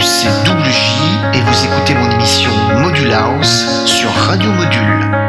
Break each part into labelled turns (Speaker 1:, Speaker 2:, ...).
Speaker 1: C'est Double J et vous écoutez mon émission Module House sur Radio Module.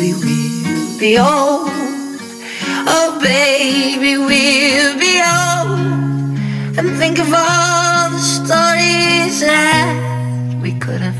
Speaker 2: baby
Speaker 3: will be old. Oh, baby we'll be old. And think of all the stories that we could have.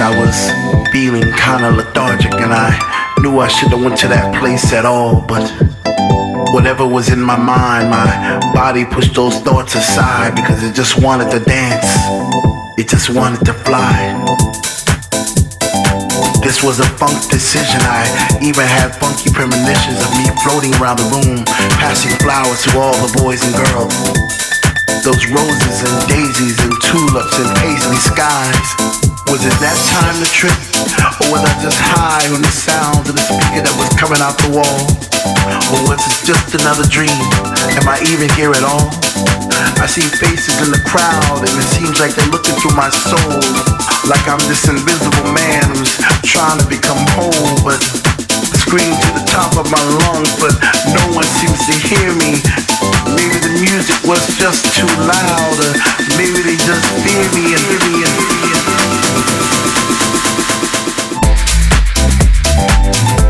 Speaker 3: I
Speaker 4: was feeling kinda lethargic and I knew I should've went to that place at all, but whatever was in my mind, my body pushed those thoughts aside because it just wanted to dance. It just wanted to fly. This was a funk decision. I even had funky premonitions of me floating around the room, passing flowers to all the boys and girls. Those roses and daisies and tulips and paisley skies. Was it that time to trip? Or was I just high on the sound of the speaker that was coming out the wall? Or was it just another dream? Am I even here at all? I see faces in the crowd and it seems like they're looking through my soul Like I'm this invisible man who's trying to become whole But scream to the top of my lungs but no one seems to hear me Maybe the music was just too loud or maybe they just fear me and fear me and fear me
Speaker 3: Thank you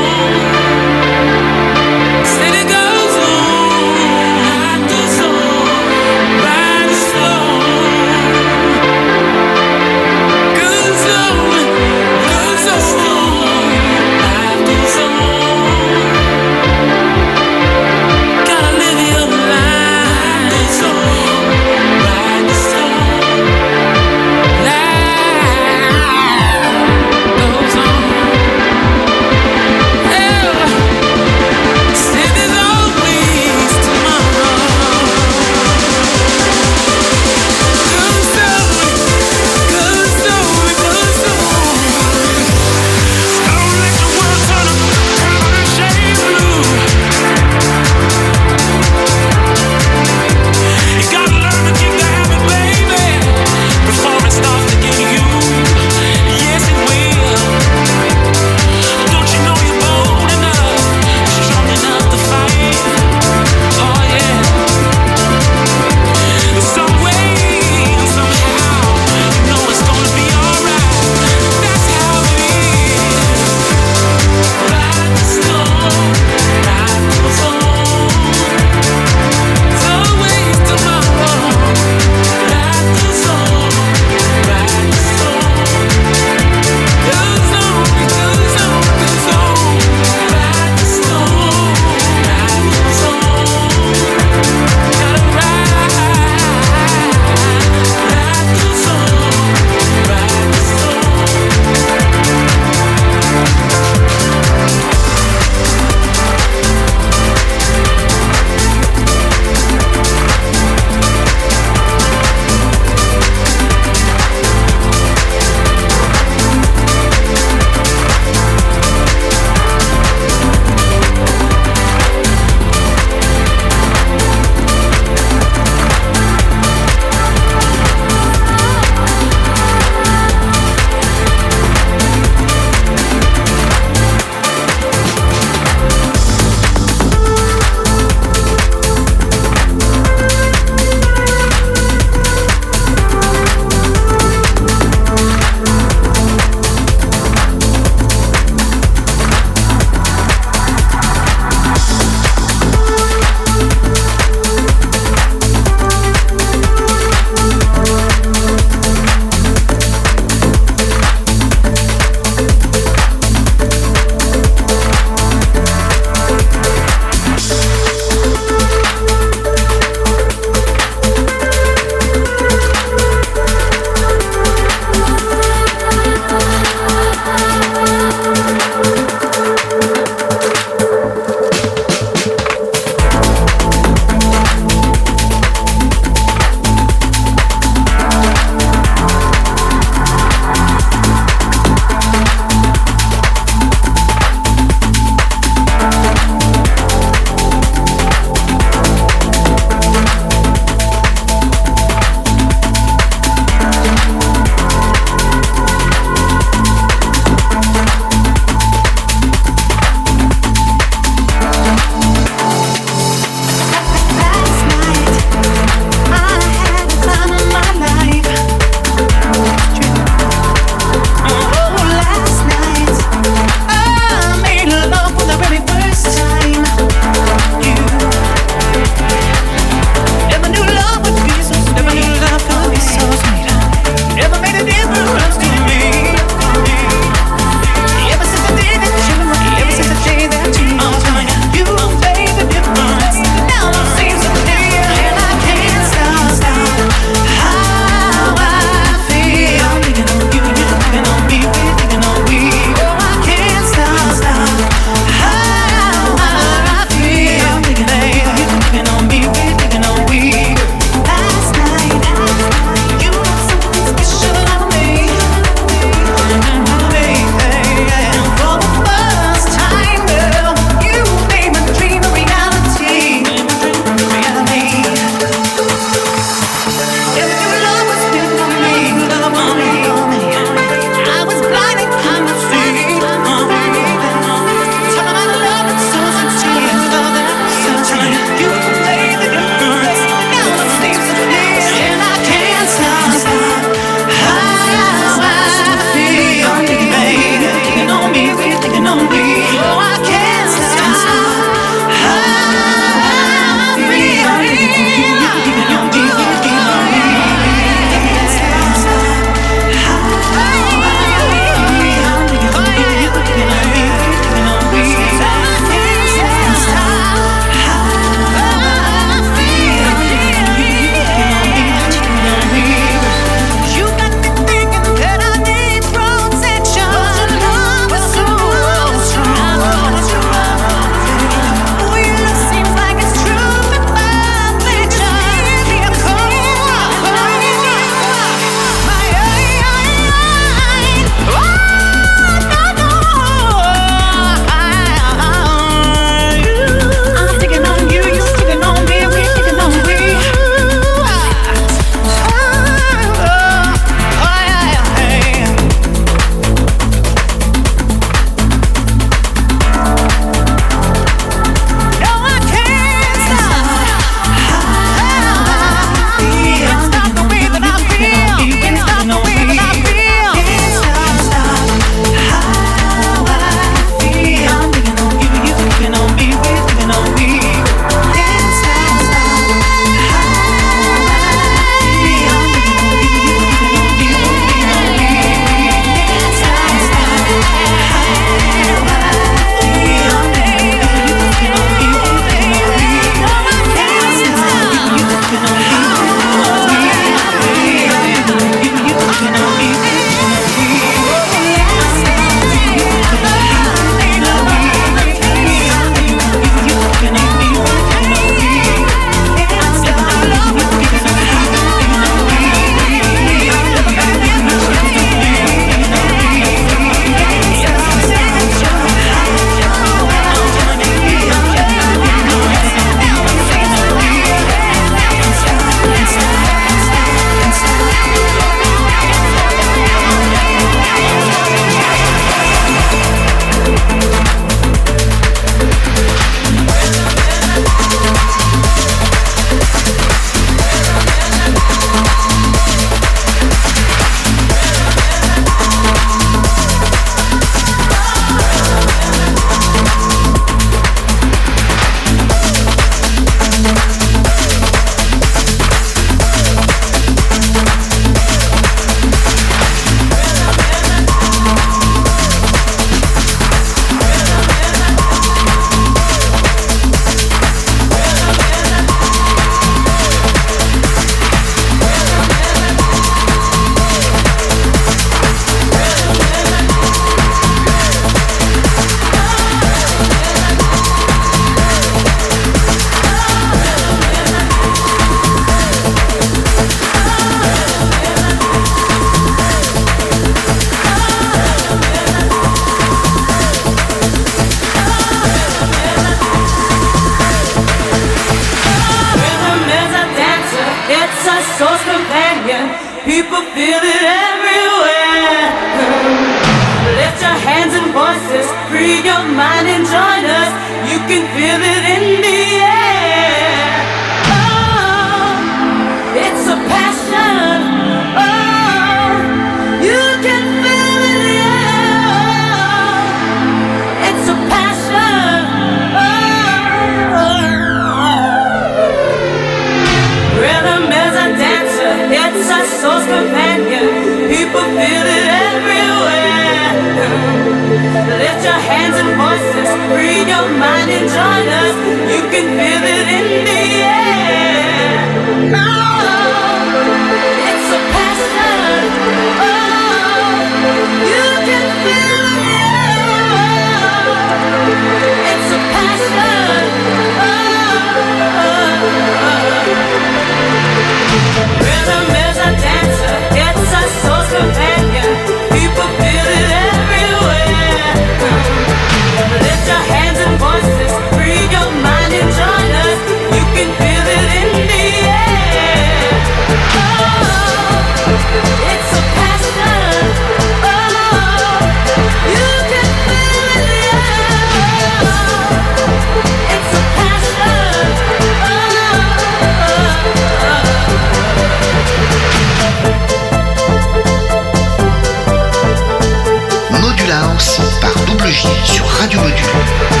Speaker 1: Radio